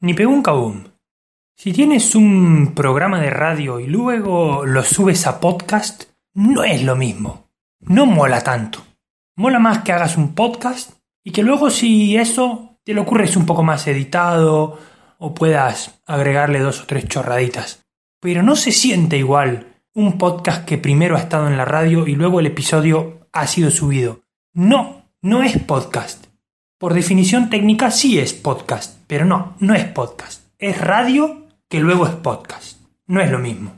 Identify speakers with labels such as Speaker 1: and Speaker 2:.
Speaker 1: Ni pegó un cabum. Si tienes un programa de radio y luego lo subes a podcast, no es lo mismo. No mola tanto. Mola más que hagas un podcast y que luego si eso te lo ocurres un poco más editado o puedas agregarle dos o tres chorraditas. Pero no se siente igual un podcast que primero ha estado en la radio y luego el episodio ha sido subido. No, no es podcast. Por definición técnica sí es podcast, pero no, no es podcast. Es radio que luego es podcast. No es lo mismo.